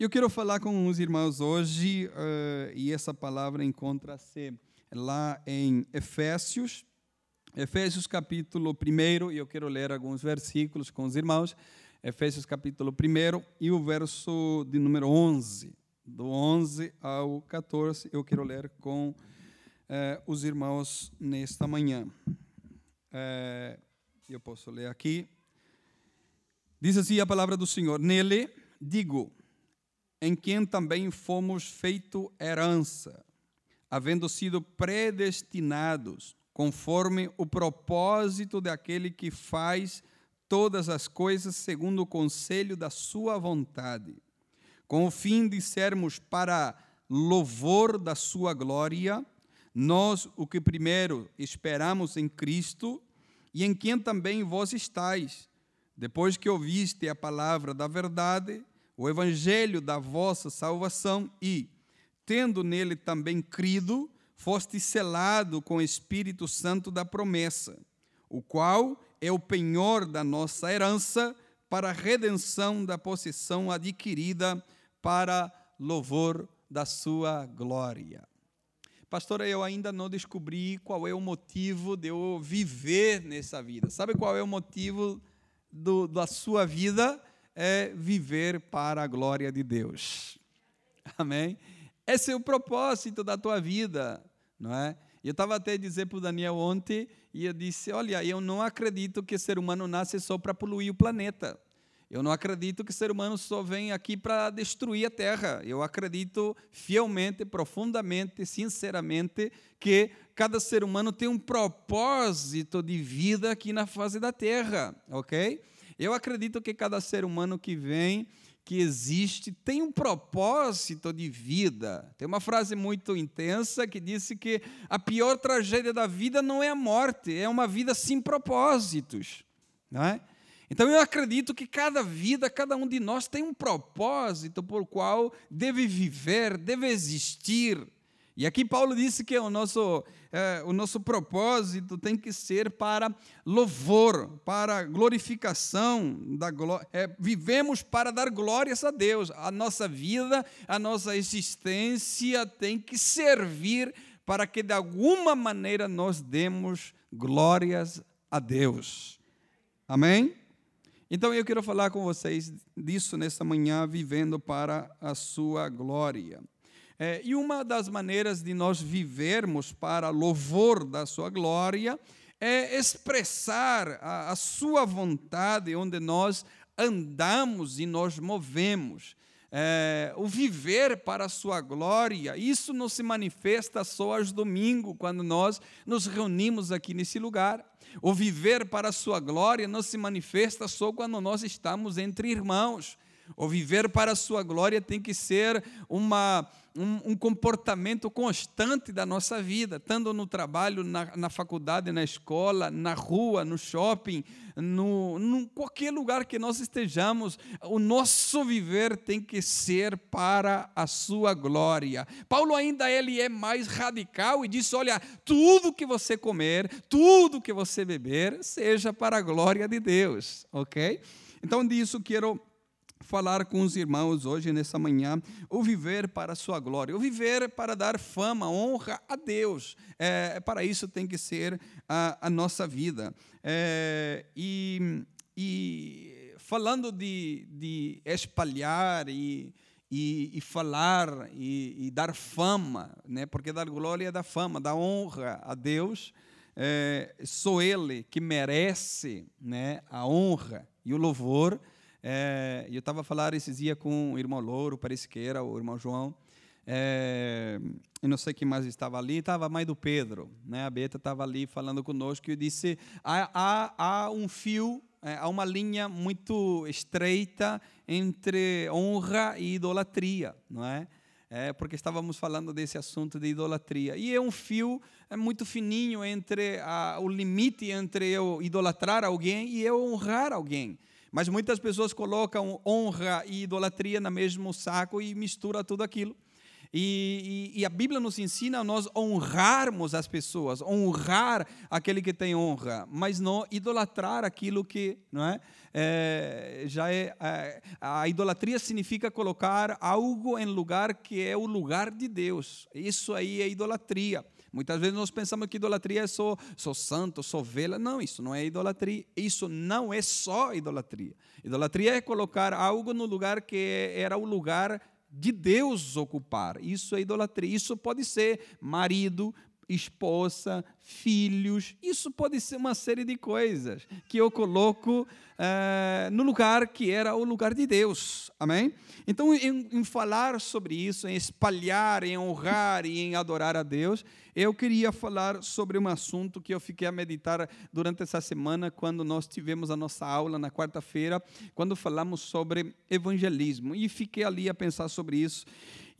eu quero falar com os irmãos hoje, uh, e essa palavra encontra-se lá em Efésios, Efésios capítulo 1, e eu quero ler alguns versículos com os irmãos. Efésios capítulo 1 e o verso de número 11. Do 11 ao 14, eu quero ler com uh, os irmãos nesta manhã. Uh, eu posso ler aqui. Diz assim a palavra do Senhor: Nele digo, em quem também fomos feito herança, havendo sido predestinados, conforme o propósito daquele que faz todas as coisas segundo o conselho da sua vontade, com o fim de sermos para louvor da sua glória, nós o que primeiro esperamos em Cristo e em quem também vós estáis, depois que ouviste a palavra da verdade, o evangelho da vossa salvação e, tendo nele também crido, foste selado com o Espírito Santo da promessa, o qual é o penhor da nossa herança para a redenção da possessão adquirida para louvor da sua glória. Pastora, eu ainda não descobri qual é o motivo de eu viver nessa vida. Sabe qual é o motivo do, da sua vida? É viver para a glória de Deus. Amém? Esse é o propósito da tua vida, não é? Eu estava até dizer para o Daniel ontem, e eu disse: Olha, eu não acredito que ser humano nasce só para poluir o planeta. Eu não acredito que ser humano só vem aqui para destruir a terra. Eu acredito fielmente, profundamente, sinceramente, que cada ser humano tem um propósito de vida aqui na face da terra, ok? Eu acredito que cada ser humano que vem, que existe, tem um propósito de vida. Tem uma frase muito intensa que disse que a pior tragédia da vida não é a morte, é uma vida sem propósitos. Não é? Então eu acredito que cada vida, cada um de nós tem um propósito por qual deve viver, deve existir. E aqui Paulo disse que o nosso, é, o nosso propósito tem que ser para louvor, para glorificação da glória. É, vivemos para dar glórias a Deus. A nossa vida, a nossa existência tem que servir para que de alguma maneira nós demos glórias a Deus. Amém? Então eu quero falar com vocês disso nessa manhã, vivendo para a sua glória. É, e uma das maneiras de nós vivermos para louvor da sua glória é expressar a, a sua vontade onde nós andamos e nós movemos. É, o viver para a sua glória, isso não se manifesta só aos domingos, quando nós nos reunimos aqui nesse lugar. O viver para a sua glória não se manifesta só quando nós estamos entre irmãos. O viver para a sua glória tem que ser uma, um, um, comportamento constante da nossa vida, tanto no trabalho, na, na faculdade, na escola, na rua, no shopping, no, no qualquer lugar que nós estejamos, o nosso viver tem que ser para a sua glória. Paulo ainda ele é mais radical e diz: olha, tudo que você comer, tudo que você beber, seja para a glória de Deus, ok? Então disso quero falar com os irmãos hoje, nessa manhã, o viver para a sua glória, o viver para dar fama, honra a Deus. É, para isso tem que ser a, a nossa vida. É, e, e, falando de, de espalhar e, e, e falar e, e, dar fama, né? porque dar glória é dar fama, dar honra a Deus. É, sou Ele que merece né, a honra e o louvor é, eu estava a falar esses dias com o irmão Louro, parece que era, o irmão João. É, eu não sei quem mais estava ali, estava a mãe do Pedro. Né? A Beta estava ali falando conosco e disse: há, há, há um fio, é, há uma linha muito estreita entre honra e idolatria, não é? É, porque estávamos falando desse assunto de idolatria. E é um fio é muito fininho entre a, o limite entre eu idolatrar alguém e eu honrar alguém. Mas muitas pessoas colocam honra e idolatria no mesmo saco e mistura tudo aquilo. E, e, e, a Bíblia nos ensina a nós honrarmos as pessoas, honrar aquele que tem honra, mas não idolatrar aquilo que não é, é já é, é a idolatria significa colocar algo em lugar que é o lugar de Deus. Isso aí é idolatria. Muitas vezes nós pensamos que idolatria é só, só santo, só vela. Não, isso não é idolatria. Isso não é só idolatria. Idolatria é colocar algo no lugar que era o lugar de Deus ocupar. Isso é idolatria. Isso pode ser marido, esposa, filhos. Isso pode ser uma série de coisas que eu coloco uh, no lugar que era o lugar de Deus. Amém? Então, em, em, falar sobre isso, em espalhar, em honrar e em adorar a Deus, eu queria falar sobre um assunto que eu fiquei a meditar durante essa semana, quando nós tivemos a nossa aula na quarta-feira, quando falamos sobre evangelismo. E fiquei ali a pensar sobre isso.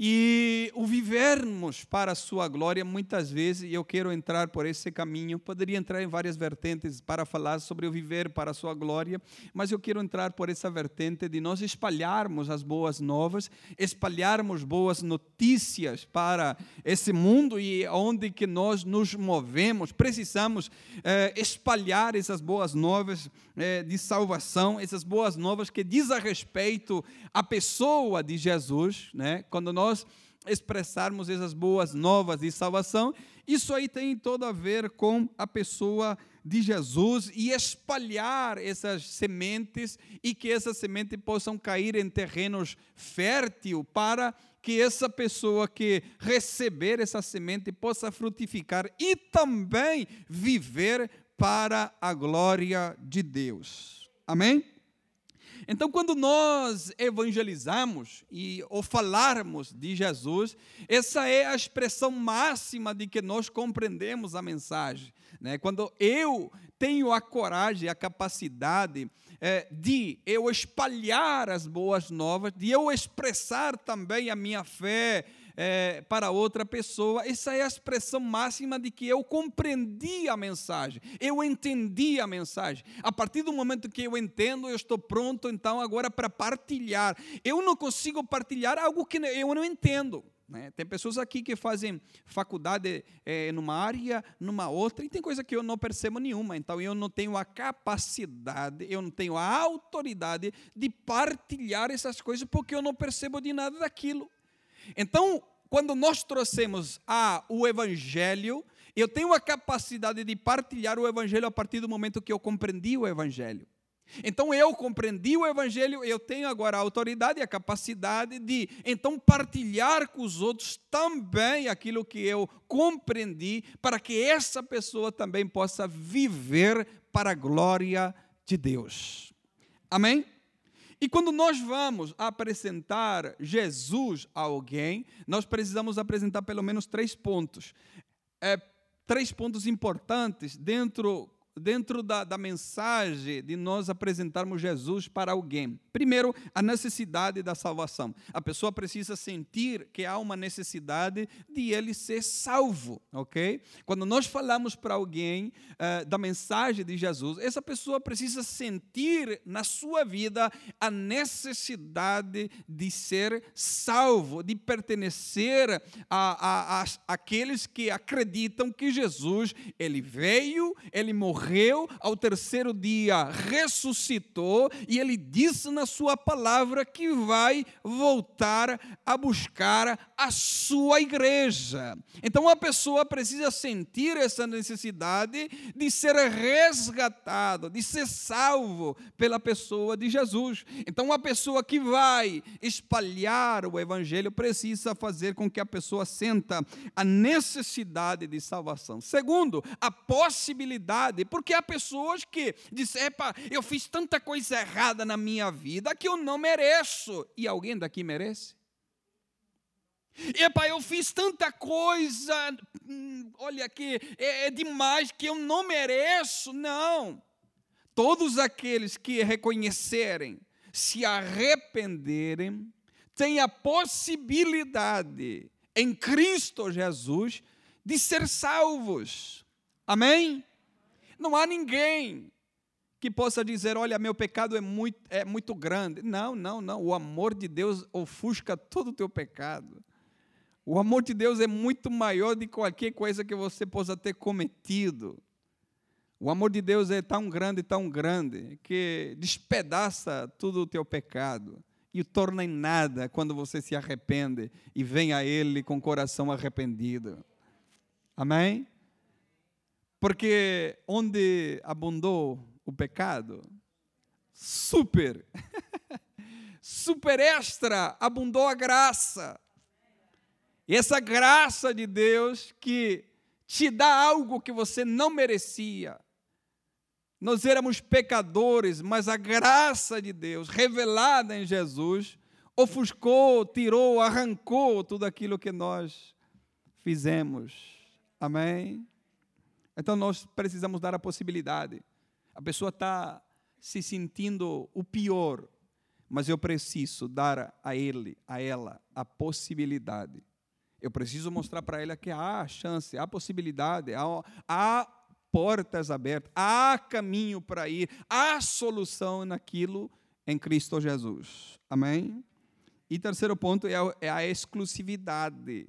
E o vivermos para a sua glória, muitas vezes, e eu quero entrar por esse caminho, poderia entrar em várias vertentes para falar sobre o viver para a sua glória, mas eu quero entrar por essa vertente de nós espalharmos as boas novas, espalharmos boas notícias para esse mundo e onde que nós nos movemos, precisamos eh, espalhar essas boas novas eh, de salvação, essas boas novas que diz a respeito à pessoa de Jesus, né? quando nós nós expressarmos essas boas novas de salvação, isso aí tem todo a ver com a pessoa de Jesus e espalhar essas sementes e que essas sementes possam cair em terrenos fértil para que essa pessoa que receber essa semente possa frutificar e também viver para a glória de Deus. Amém? Então, quando nós evangelizamos e ou falarmos de Jesus, essa é a expressão máxima de que nós compreendemos a mensagem. Né? Quando eu tenho a coragem, a capacidade é, de eu espalhar as boas novas, de eu expressar também a minha fé, é, para outra pessoa, essa é a expressão máxima de que eu compreendi a mensagem, eu entendi a mensagem. A partir do momento que eu entendo, eu estou pronto então agora para partilhar. Eu não consigo partilhar algo que eu não entendo. Né? Tem pessoas aqui que fazem faculdade é, numa área, numa outra, e tem coisa que eu não percebo nenhuma. Então eu não tenho a capacidade, eu não tenho a autoridade de partilhar essas coisas porque eu não percebo de nada daquilo. Então, quando nós trouxemos o Evangelho, eu tenho a capacidade de partilhar o Evangelho a partir do momento que eu compreendi o Evangelho. Então eu compreendi o Evangelho, eu tenho agora a autoridade e a capacidade de então partilhar com os outros também aquilo que eu compreendi, para que essa pessoa também possa viver para a glória de Deus. Amém? E quando nós vamos apresentar Jesus a alguém, nós precisamos apresentar pelo menos três pontos. É, três pontos importantes dentro dentro da, da mensagem de nós apresentarmos Jesus para alguém. Primeiro, a necessidade da salvação. A pessoa precisa sentir que há uma necessidade de ele ser salvo, ok? Quando nós falamos para alguém uh, da mensagem de Jesus, essa pessoa precisa sentir na sua vida a necessidade de ser salvo, de pertencer a, a, a aqueles que acreditam que Jesus ele veio, ele morreu morreu, ao terceiro dia ressuscitou, e ele disse na sua palavra que vai voltar a buscar a sua igreja. Então a pessoa precisa sentir essa necessidade de ser resgatado, de ser salvo pela pessoa de Jesus. Então a pessoa que vai espalhar o evangelho precisa fazer com que a pessoa senta a necessidade de salvação. Segundo, a possibilidade, porque há pessoas que dizem, epa, eu fiz tanta coisa errada na minha vida que eu não mereço. E alguém daqui merece? Epa, eu fiz tanta coisa, hum, olha que é, é demais que eu não mereço. Não. Todos aqueles que reconhecerem, se arrependerem, têm a possibilidade em Cristo Jesus de ser salvos. Amém? Não há ninguém que possa dizer: olha, meu pecado é muito, é muito grande. Não, não, não. O amor de Deus ofusca todo o teu pecado. O amor de Deus é muito maior de qualquer coisa que você possa ter cometido. O amor de Deus é tão grande, tão grande, que despedaça todo o teu pecado e o torna em nada quando você se arrepende e vem a Ele com o coração arrependido. Amém? Porque onde abundou o pecado, super, super extra, abundou a graça. E essa graça de Deus que te dá algo que você não merecia. Nós éramos pecadores, mas a graça de Deus, revelada em Jesus, ofuscou, tirou, arrancou tudo aquilo que nós fizemos. Amém? Então nós precisamos dar a possibilidade. A pessoa está se sentindo o pior, mas eu preciso dar a ele, a ela, a possibilidade. Eu preciso mostrar para ela que há chance, há possibilidade, há, há portas abertas, há caminho para ir, há solução naquilo em Cristo Jesus. Amém? E terceiro ponto é a, é a exclusividade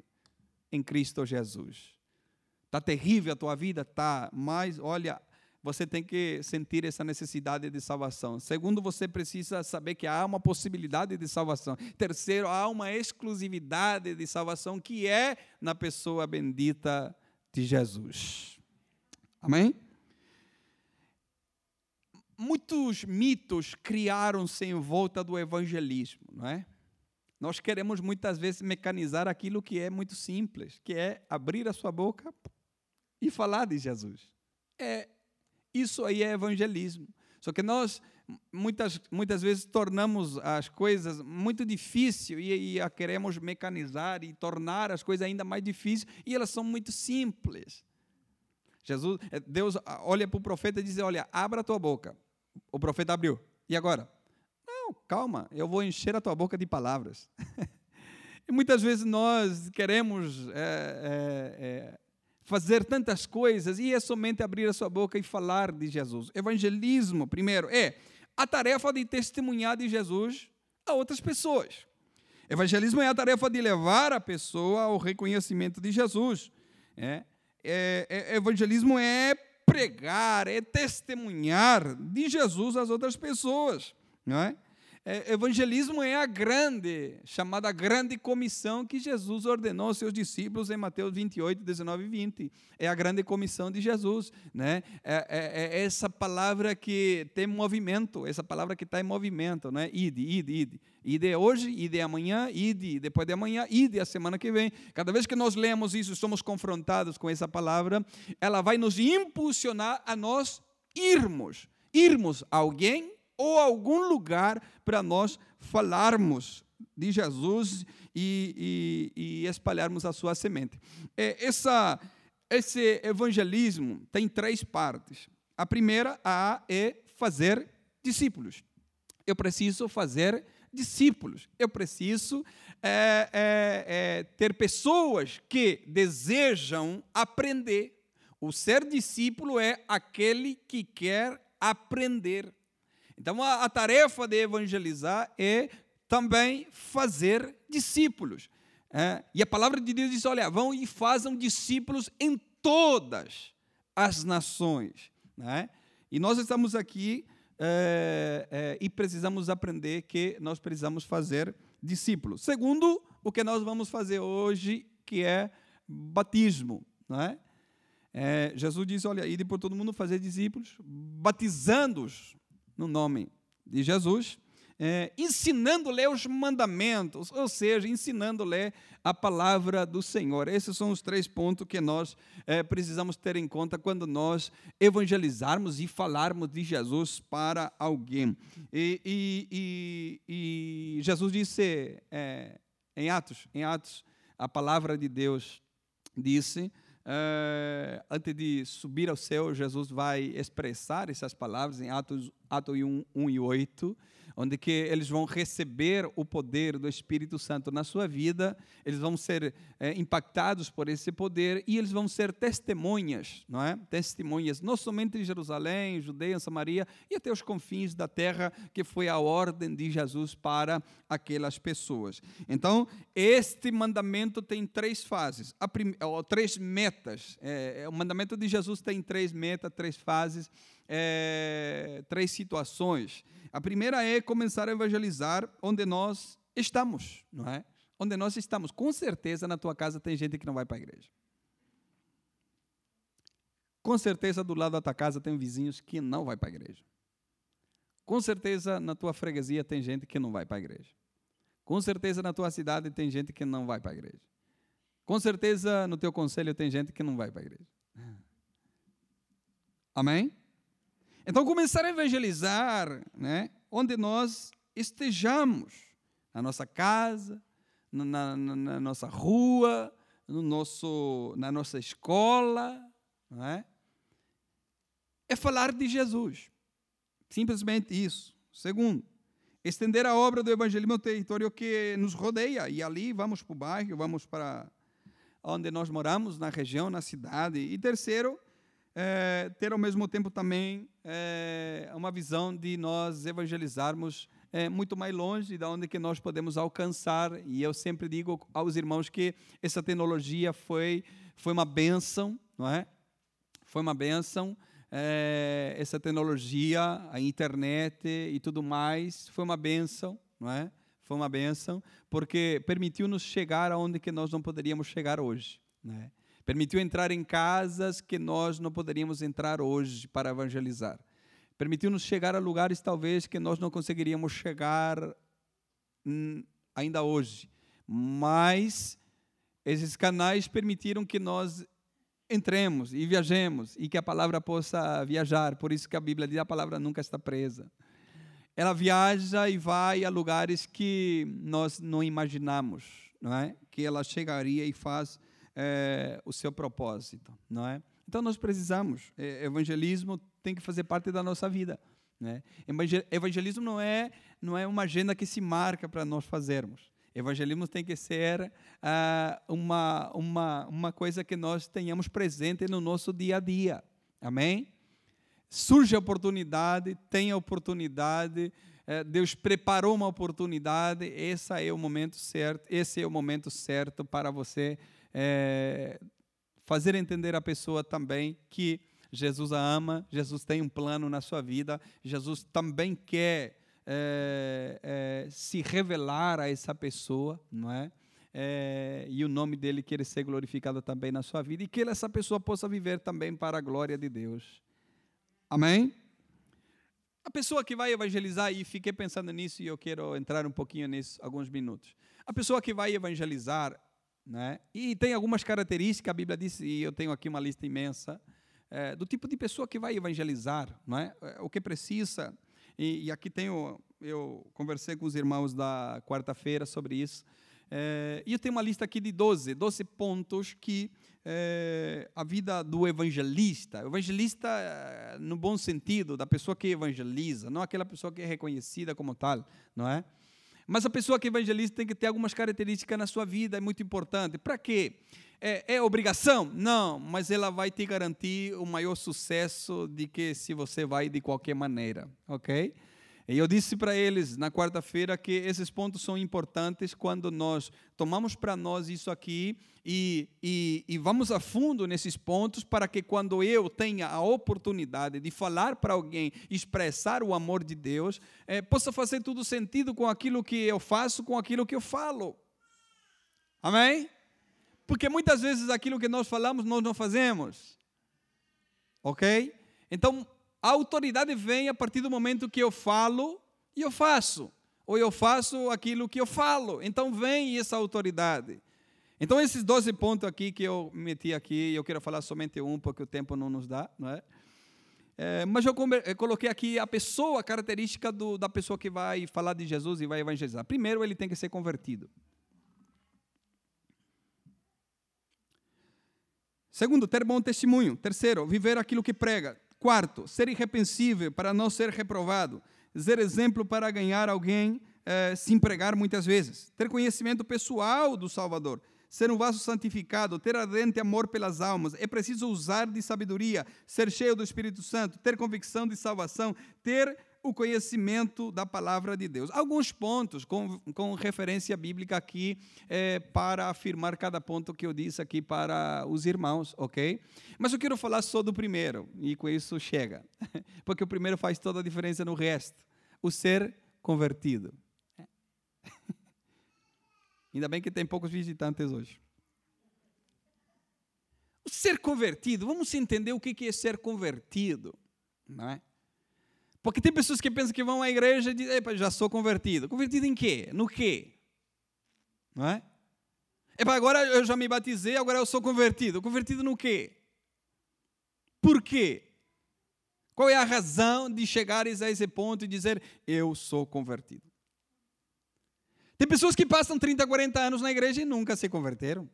em Cristo Jesus. Está terrível a tua vida? Tá, mas olha, você tem que sentir essa necessidade de salvação. Segundo, você precisa saber que há uma possibilidade de salvação. Terceiro, há uma exclusividade de salvação que é na pessoa bendita de Jesus. Amém? Muitos mitos criaram-se em volta do evangelismo, não é? Nós queremos muitas vezes mecanizar aquilo que é muito simples, que é abrir a sua boca e falar de Jesus. É isso aí é evangelismo. Só que nós muitas muitas vezes tornamos as coisas muito difíceis e, e a queremos mecanizar e tornar as coisas ainda mais difíceis e elas são muito simples. Jesus, é, Deus olha para o profeta e diz: Olha, abra a tua boca. O profeta abriu. E agora? Não, calma, eu vou encher a tua boca de palavras. e muitas vezes nós queremos é, é, é, fazer tantas coisas e é somente abrir a sua boca e falar de Jesus. Evangelismo, primeiro, é a tarefa de testemunhar de Jesus a outras pessoas. Evangelismo é a tarefa de levar a pessoa ao reconhecimento de Jesus. É, é, é, evangelismo é pregar, é testemunhar de Jesus às outras pessoas. Não é? É, evangelismo é a grande, chamada grande comissão que Jesus ordenou aos seus discípulos em Mateus 28, 19 e 20. É a grande comissão de Jesus. Né? É, é, é essa palavra que tem movimento, essa palavra que está em movimento. Né? Ide, ide, ide. Ide hoje, ide amanhã, ide depois de amanhã, ide a semana que vem. Cada vez que nós lemos isso, somos confrontados com essa palavra, ela vai nos impulsionar a nós irmos. Irmos a alguém ou algum lugar para nós falarmos de Jesus e, e, e, espalharmos a sua semente. É, essa, esse evangelismo tem três partes. A primeira a é fazer discípulos. Eu preciso fazer discípulos. Eu preciso é, é, é, ter pessoas que desejam aprender. O ser discípulo é aquele que quer aprender. Então, a, a tarefa de evangelizar é também fazer discípulos. É, e a palavra de Deus diz: olha, vão e façam discípulos em todas as nações. Né? E nós estamos aqui é, é, e precisamos aprender que nós precisamos fazer discípulos. Segundo, o que nós vamos fazer hoje, que é batismo. Né? É, Jesus diz: olha, ide por todo mundo fazer discípulos, batizando-os no nome de Jesus, é, ensinando-lhe os mandamentos, ou seja, ensinando-lhe a palavra do Senhor. Esses são os três pontos que nós é, precisamos ter em conta quando nós evangelizarmos e falarmos de Jesus para alguém. E, e, e, e Jesus disse é, em Atos, em Atos, a palavra de Deus disse Uh, antes de subir ao céu, Jesus vai expressar essas palavras em Atos, Atos 1, 1 e 8. Onde que eles vão receber o poder do Espírito Santo na sua vida, eles vão ser é, impactados por esse poder e eles vão ser testemunhas, não é? Testemunhas, não somente em Jerusalém, Judeia, Samaria e até os confins da terra, que foi a ordem de Jesus para aquelas pessoas. Então, este mandamento tem três fases, prim, ou três metas. É, é, o mandamento de Jesus tem três metas, três fases, é, três situações. A primeira é começar a evangelizar onde nós estamos, não é? Onde nós estamos. Com certeza na tua casa tem gente que não vai para a igreja. Com certeza do lado da tua casa tem vizinhos que não vai para a igreja. Com certeza na tua freguesia tem gente que não vai para a igreja. Com certeza na tua cidade tem gente que não vai para a igreja. Com certeza no teu conselho tem gente que não vai para a igreja. Amém? Então, começar a evangelizar né, onde nós estejamos, na nossa casa, na, na, na nossa rua, no nosso, na nossa escola, não é? é falar de Jesus. Simplesmente isso. Segundo, estender a obra do evangelismo ao território que nos rodeia. E ali vamos para o bairro, vamos para onde nós moramos, na região, na cidade. E terceiro, é, ter ao mesmo tempo também é, uma visão de nós evangelizarmos é, muito mais longe de onde que nós podemos alcançar. E eu sempre digo aos irmãos que essa tecnologia foi, foi uma benção, não é? Foi uma benção. É, essa tecnologia, a internet e tudo mais, foi uma benção, não é? Foi uma benção, porque permitiu-nos chegar aonde que nós não poderíamos chegar hoje, né? Permitiu entrar em casas que nós não poderíamos entrar hoje para evangelizar. Permitiu-nos chegar a lugares talvez que nós não conseguiríamos chegar hum, ainda hoje. Mas esses canais permitiram que nós entremos e viajemos e que a palavra possa viajar. Por isso que a Bíblia diz a palavra nunca está presa. Ela viaja e vai a lugares que nós não imaginamos, não é? Que ela chegaria e faz é, o seu propósito, não é? Então nós precisamos. É, evangelismo tem que fazer parte da nossa vida. Né? Evangelismo não é não é uma agenda que se marca para nós fazermos. Evangelismo tem que ser ah, uma, uma, uma coisa que nós tenhamos presente no nosso dia a dia. Amém? Surge a oportunidade, tem a oportunidade, eh, Deus preparou uma oportunidade, esse é o momento certo, esse é o momento certo para você é, fazer entender à pessoa também que Jesus a ama, Jesus tem um plano na sua vida, Jesus também quer é, é, se revelar a essa pessoa, não é? é? E o nome dele quer ser glorificado também na sua vida e que essa pessoa possa viver também para a glória de Deus. Amém? A pessoa que vai evangelizar, e fiquei pensando nisso e eu quero entrar um pouquinho nisso, alguns minutos. A pessoa que vai evangelizar, né? E tem algumas características, a Bíblia diz, e eu tenho aqui uma lista imensa, é, do tipo de pessoa que vai evangelizar, não é? o que precisa. E, e aqui tenho, eu conversei com os irmãos da quarta-feira sobre isso, é, e eu tenho uma lista aqui de 12, 12 pontos que é, a vida do evangelista, evangelista é, no bom sentido, da pessoa que evangeliza, não aquela pessoa que é reconhecida como tal, não é? Mas a pessoa que evangeliza tem que ter algumas características na sua vida, é muito importante. Para quê? É, é, obrigação? Não, mas ela vai te garantir o maior sucesso de que se você vai de qualquer maneira, ok? E eu disse para eles na quarta-feira que esses pontos são importantes quando nós tomamos para nós isso aqui e, e, e, vamos a fundo nesses pontos para que quando eu tenha a oportunidade de falar para alguém, expressar o amor de Deus, é, possa fazer tudo sentido com aquilo que eu faço, com aquilo que eu falo. Amém? Porque muitas vezes aquilo que nós falamos, nós não fazemos. Ok? Então, a autoridade vem a partir do momento que eu falo e eu faço. Ou eu faço aquilo que eu falo. Então vem essa autoridade. Então, esses 12 pontos aqui que eu meti aqui, eu quero falar somente um, porque o tempo não nos dá, não é? é mas eu, coloquei aqui a pessoa, a característica do, da pessoa que vai falar de Jesus e vai evangelizar. Primeiro, ele tem que ser convertido. Segundo, ter bom testemunho. Terceiro, viver aquilo que prega. Quarto, ser irrepreensível para não ser reprovado. ser exemplo para ganhar alguém, eh, se empregar muitas vezes. Ter conhecimento pessoal do Salvador. Ser um vaso santificado, ter ardente amor pelas almas. É preciso usar de sabedoria, ser cheio do Espírito Santo, ter convicção de salvação, ter o conhecimento da palavra de Deus. Alguns pontos com, com referência bíblica aqui é, para afirmar cada ponto que eu disse aqui para os irmãos, ok? Mas eu quero falar só do primeiro, e com isso chega, porque o primeiro faz toda a diferença no resto: o ser convertido. Ainda bem que tem poucos visitantes hoje. O ser convertido, vamos entender o que é ser convertido, não é? Porque tem pessoas que pensam que vão à igreja e dizem, Epa, já sou convertido. Convertido em quê? No quê? Não é? Epa, agora eu já me batizei, agora eu sou convertido. Convertido no quê? Por quê? Qual é a razão de chegares a esse ponto e dizer, eu sou convertido? Tem pessoas que passam 30, 40 anos na igreja e nunca se converteram.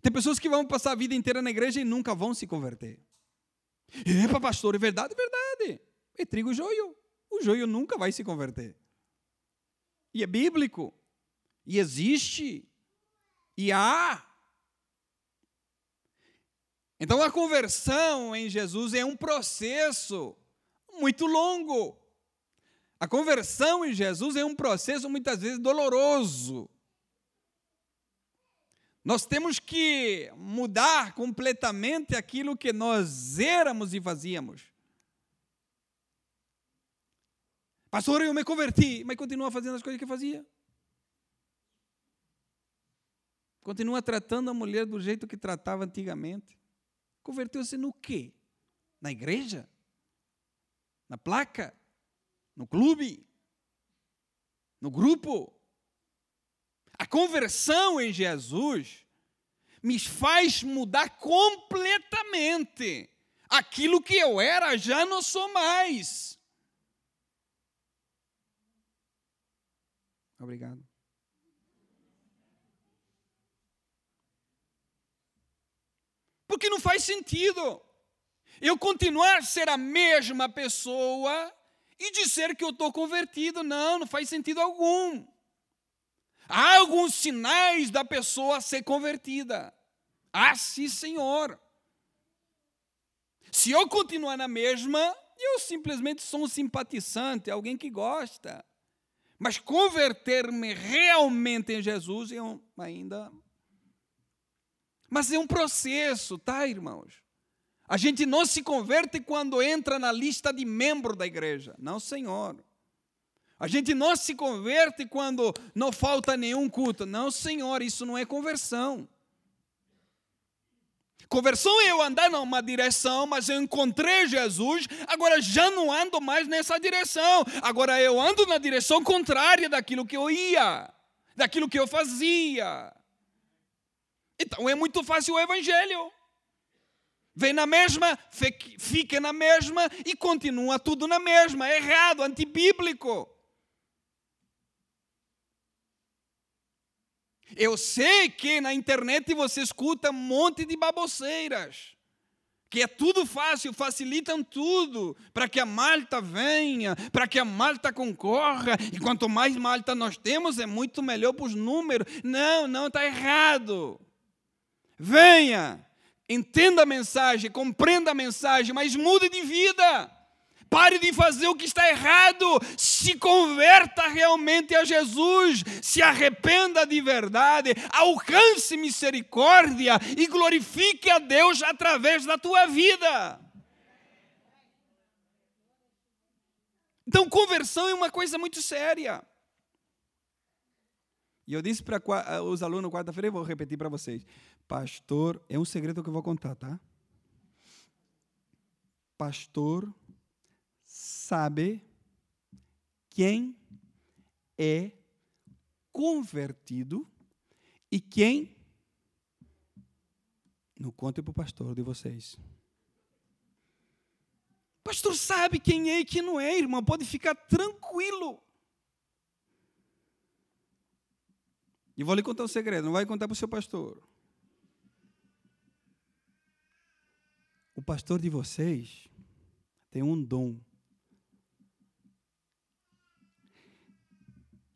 Tem pessoas que vão passar a vida inteira na igreja e nunca vão se converter. Epa, pastor, é verdade? É verdade é trigo joio. O joio nunca vai se converter. E é bíblico. E existe. E há. Então a conversão em Jesus é um processo muito longo. A conversão em Jesus é um processo muitas vezes doloroso. Nós temos que mudar completamente aquilo que nós éramos e fazíamos. Pastor, eu me converti, mas continua fazendo as coisas que fazia. Continua tratando a mulher do jeito que tratava antigamente. Converteu-se no quê? Na igreja? Na placa? No clube? No grupo? A conversão em Jesus me faz mudar completamente. Aquilo que eu era já não sou mais. Obrigado. Porque não faz sentido eu continuar a ser a mesma pessoa e dizer que eu estou convertido. Não, não faz sentido algum. Há alguns sinais da pessoa ser convertida. Ah, sim, Senhor. Se eu continuar na mesma, eu simplesmente sou um simpatizante, alguém que gosta. Mas converter-me realmente em Jesus é um, ainda. Mas é um processo, tá, irmãos? A gente não se converte quando entra na lista de membro da igreja. Não, Senhor. A gente não se converte quando não falta nenhum culto. Não, Senhor, isso não é conversão. Conversão é eu andar numa direção, mas eu encontrei Jesus, agora já não ando mais nessa direção. Agora eu ando na direção contrária daquilo que eu ia, daquilo que eu fazia. Então é muito fácil o evangelho. Vem na mesma, fica na mesma e continua tudo na mesma. É errado, antibíblico. Eu sei que na internet você escuta um monte de baboceiras, que é tudo fácil, facilitam tudo para que a malta venha, para que a malta concorra, e quanto mais malta nós temos, é muito melhor para os números. Não, não, está errado. Venha, entenda a mensagem, compreenda a mensagem, mas mude de vida. Pare de fazer o que está errado. Se converta realmente a Jesus. Se arrependa de verdade. Alcance misericórdia e glorifique a Deus através da tua vida. Então, conversão é uma coisa muito séria. E eu disse para os alunos quarta-feira, e vou repetir para vocês. Pastor, é um segredo que eu vou contar, tá? Pastor sabe quem é convertido e quem. Não conte para o pastor de vocês. Pastor sabe quem é e quem não é, irmão. Pode ficar tranquilo. E vou lhe contar um segredo, não vai contar para o seu pastor. O pastor de vocês tem um dom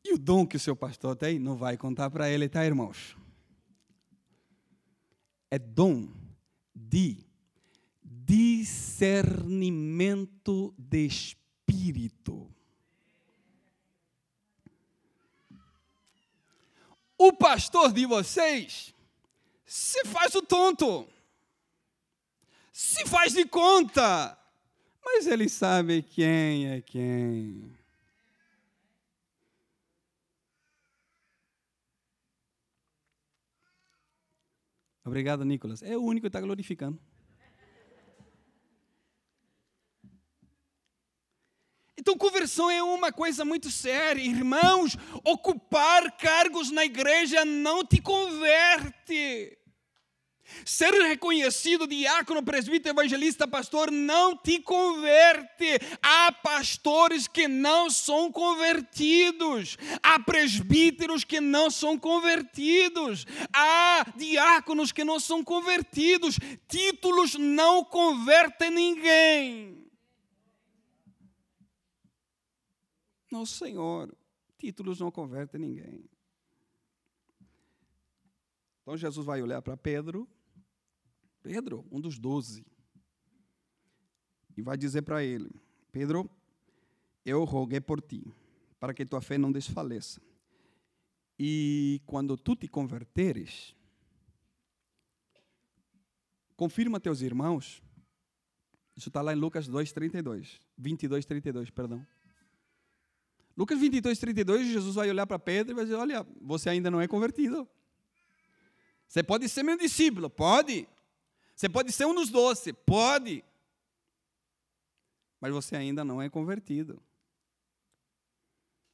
E o dom que o seu pastor tem, não vai contar para ele, tá, irmãos? É dom de discernimento de espírito. O pastor de vocês se faz o tonto, se faz de conta, mas ele sabe quem é quem. Obrigado, Nicolas. É o único que está glorificando. Então, conversão é uma coisa muito séria. Irmãos, ocupar cargos na igreja não te converte. Ser reconhecido diácono, presbítero, evangelista, pastor não te converte. Há pastores que não são convertidos, há presbíteros que não são convertidos, há diáconos que não são convertidos. Títulos não convertem ninguém. Não, Senhor, títulos não convertem ninguém. Então Jesus vai olhar para Pedro, Pedro, um dos doze, e vai dizer para ele: Pedro, eu roguei por ti, para que tua fé não desfaleça. E quando tu te converteres, confirma teus irmãos. Isso está lá em Lucas 2, 32. 22, 32, perdão. Lucas 22, 32, Jesus vai olhar para Pedro e vai dizer: Olha, você ainda não é convertido. Você pode ser meu discípulo? Pode. Você pode ser um dos doze? Pode. Mas você ainda não é convertido.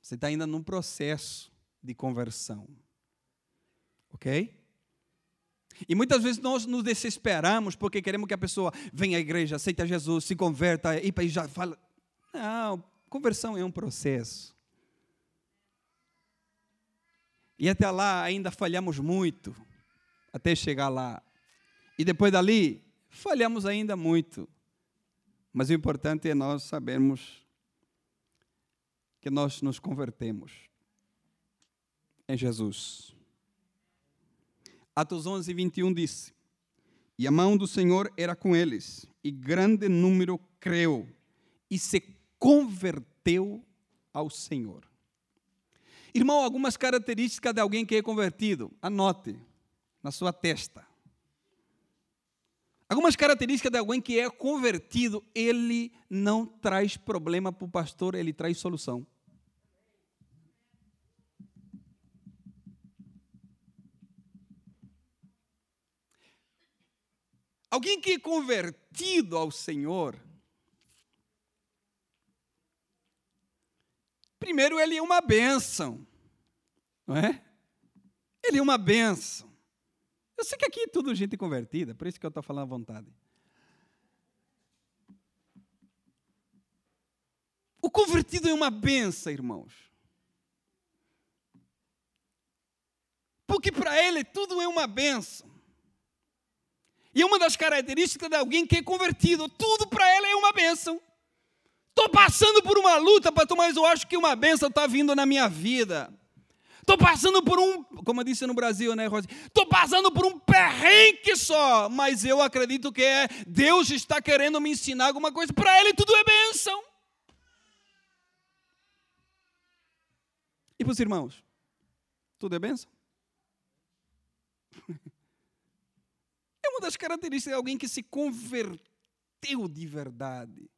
Você está ainda num processo de conversão. Ok? E muitas vezes nós nos desesperamos porque queremos que a pessoa venha à igreja, aceite Jesus, se converta e já fala. Não, conversão é um processo. E até lá ainda falhamos muito até chegar lá. E depois dali, falhamos ainda muito. Mas o importante é nós sabermos que nós nos convertemos em Jesus. Atos 11, 21 disse: E a mão do Senhor era com eles, e grande número creu e se converteu ao Senhor. Irmão, algumas características de alguém que é convertido, anote na sua testa. Algumas características de alguém que é convertido, ele não traz problema para o pastor, ele traz solução. Alguém que é convertido ao Senhor, primeiro ele é uma bênção, não é? Ele é uma bênção. Eu sei que aqui é tudo gente convertida, por isso que eu estou falando à vontade. O convertido é uma benção, irmãos. Porque para ele tudo é uma benção. E uma das características de alguém que é convertido, tudo para ele é uma benção. Estou passando por uma luta, pastor, mas eu acho que uma benção está vindo na minha vida. Estou passando por um, como eu disse no Brasil, né, Rosi? Estou passando por um perrengue só, mas eu acredito que é Deus está querendo me ensinar alguma coisa. Para Ele tudo é bênção. E para os irmãos? Tudo é bênção? É uma das características de alguém que se converteu de verdade.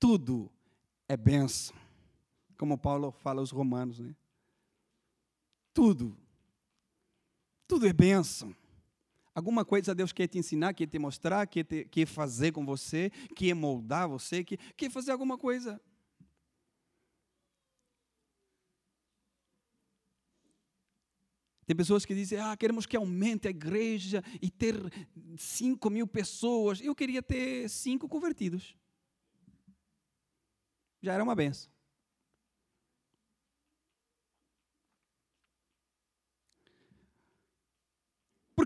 Tudo é bênção. Como Paulo fala aos romanos, né? Tudo. Tudo é bênção. Alguma coisa Deus quer te ensinar, quer te mostrar, quer, te, quer fazer com você, quer moldar você, quer, quer fazer alguma coisa. Tem pessoas que dizem, ah, queremos que aumente a igreja e ter cinco mil pessoas. Eu queria ter cinco convertidos. Já era uma benção.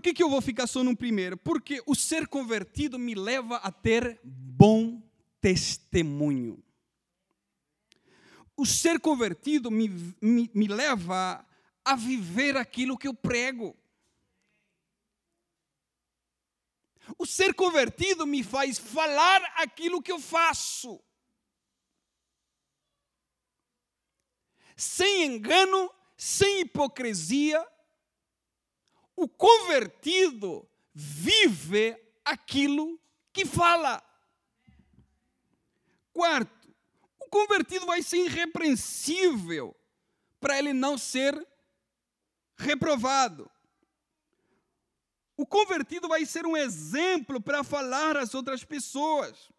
Que, que eu vou ficar só no primeiro? Porque o ser convertido me leva a ter bom testemunho. o ser convertido me, me, me leva a viver aquilo que eu prego. O ser convertido me faz falar aquilo que eu faço. Sem engano, sem hipocrisia, o convertido vive aquilo que fala. Quarto, o convertido vai ser irrepreensível para ele não ser reprovado. O convertido vai ser um exemplo para falar às outras pessoas.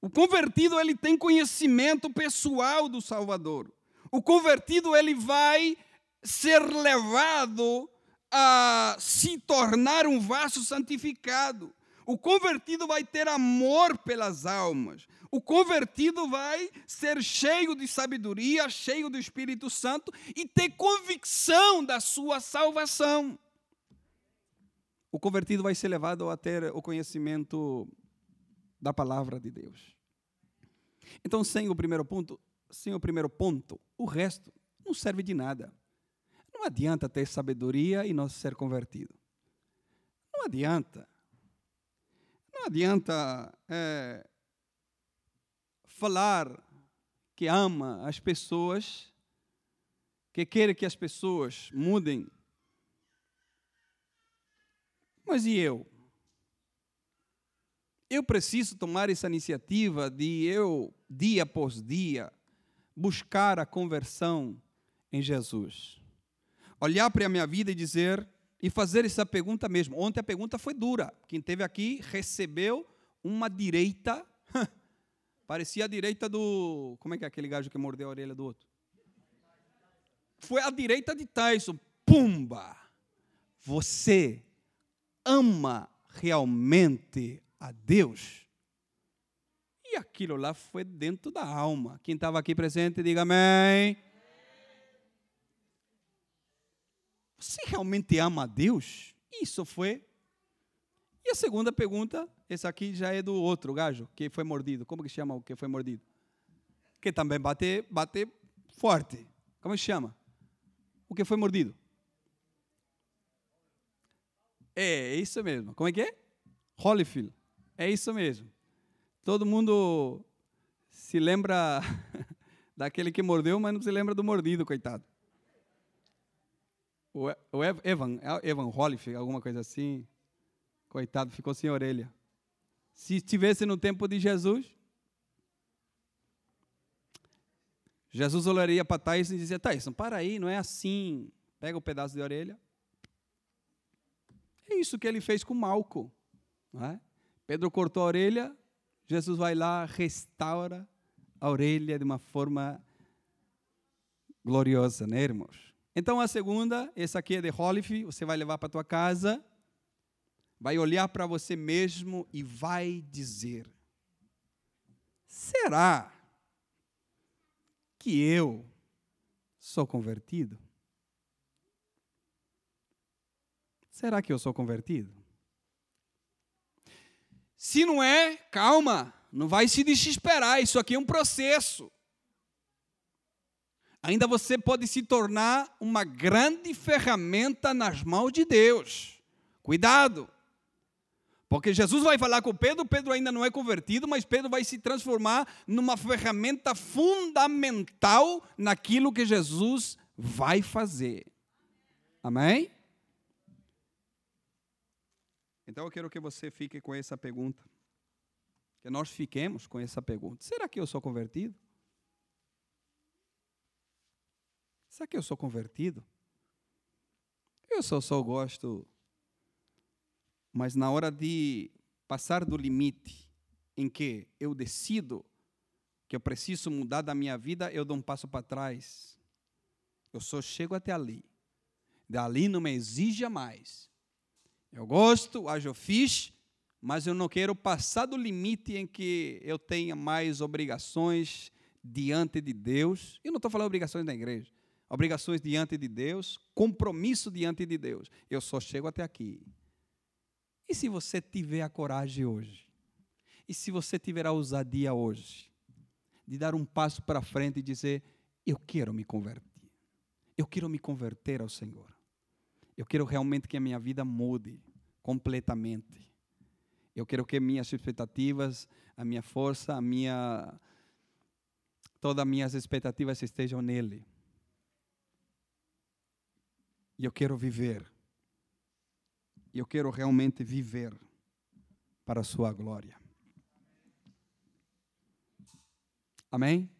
O convertido ele tem conhecimento pessoal do Salvador. O convertido ele vai ser levado a se tornar um vaso santificado. O convertido vai ter amor pelas almas. O convertido vai ser cheio de sabedoria, cheio do Espírito Santo e ter convicção da sua salvação. O convertido vai ser levado a ter o conhecimento da palavra de Deus. Então, sem o primeiro ponto, sem o primeiro ponto, o resto não serve de nada. Não adianta ter sabedoria e não ser convertido. Não adianta. Não adianta é, falar que ama as pessoas, que quer que as pessoas mudem. Mas e eu? Eu preciso tomar essa iniciativa de eu, dia após dia, buscar a conversão em Jesus olhar para a minha vida e dizer, e fazer essa pergunta mesmo. Ontem a pergunta foi dura. Quem teve aqui recebeu uma direita, parecia a direita do. Como é que é aquele gajo que mordeu a orelha do outro? Foi a direita de Tyson. Pumba! Você ama realmente a Deus? E aquilo lá foi dentro da alma. Quem estava aqui presente, diga amém. Você realmente ama a Deus? Isso foi. E a segunda pergunta, essa aqui já é do outro gajo, que foi mordido. Como que chama o que foi mordido? Que também bate, bate forte. Como se chama? O que foi mordido? É, é isso mesmo. Como é que é? Holyfield. É isso mesmo. Todo mundo se lembra daquele que mordeu, mas não se lembra do mordido, coitado o Evan, é Evan Holyfield, alguma coisa assim. Coitado, ficou sem orelha. Se estivesse no tempo de Jesus, Jesus olharia para Tyson e dizia: Tyson, para aí, não é assim. Pega o um pedaço de orelha. É isso que ele fez com Malco. É? Pedro cortou a orelha, Jesus vai lá, restaura a orelha de uma forma gloriosa, né, irmãos? Então a segunda, essa aqui é de Holyfield, você vai levar para tua casa, vai olhar para você mesmo e vai dizer: será que eu sou convertido? Será que eu sou convertido? Se não é, calma, não vai se desesperar, isso aqui é um processo ainda você pode se tornar uma grande ferramenta nas mãos de Deus. Cuidado! Porque Jesus vai falar com Pedro, Pedro ainda não é convertido, mas Pedro vai se transformar numa ferramenta fundamental naquilo que Jesus vai fazer. Amém? Então eu quero que você fique com essa pergunta. Que nós fiquemos com essa pergunta. Será que eu sou convertido? Será que eu sou convertido? Eu só, só gosto, mas na hora de passar do limite em que eu decido que eu preciso mudar da minha vida, eu dou um passo para trás. Eu só chego até ali. Dali não me exija mais. Eu gosto, acho fiz, mas eu não quero passar do limite em que eu tenha mais obrigações diante de Deus. Eu não estou falando obrigações da igreja obrigações diante de Deus, compromisso diante de Deus. Eu só chego até aqui. E se você tiver a coragem hoje? E se você tiver a ousadia hoje de dar um passo para frente e dizer: Eu quero me converter. Eu quero me converter ao Senhor. Eu quero realmente que a minha vida mude completamente. Eu quero que minhas expectativas, a minha força, a minha todas as minhas expectativas estejam nele. E eu quero viver. Eu quero realmente viver para a sua glória. Amém?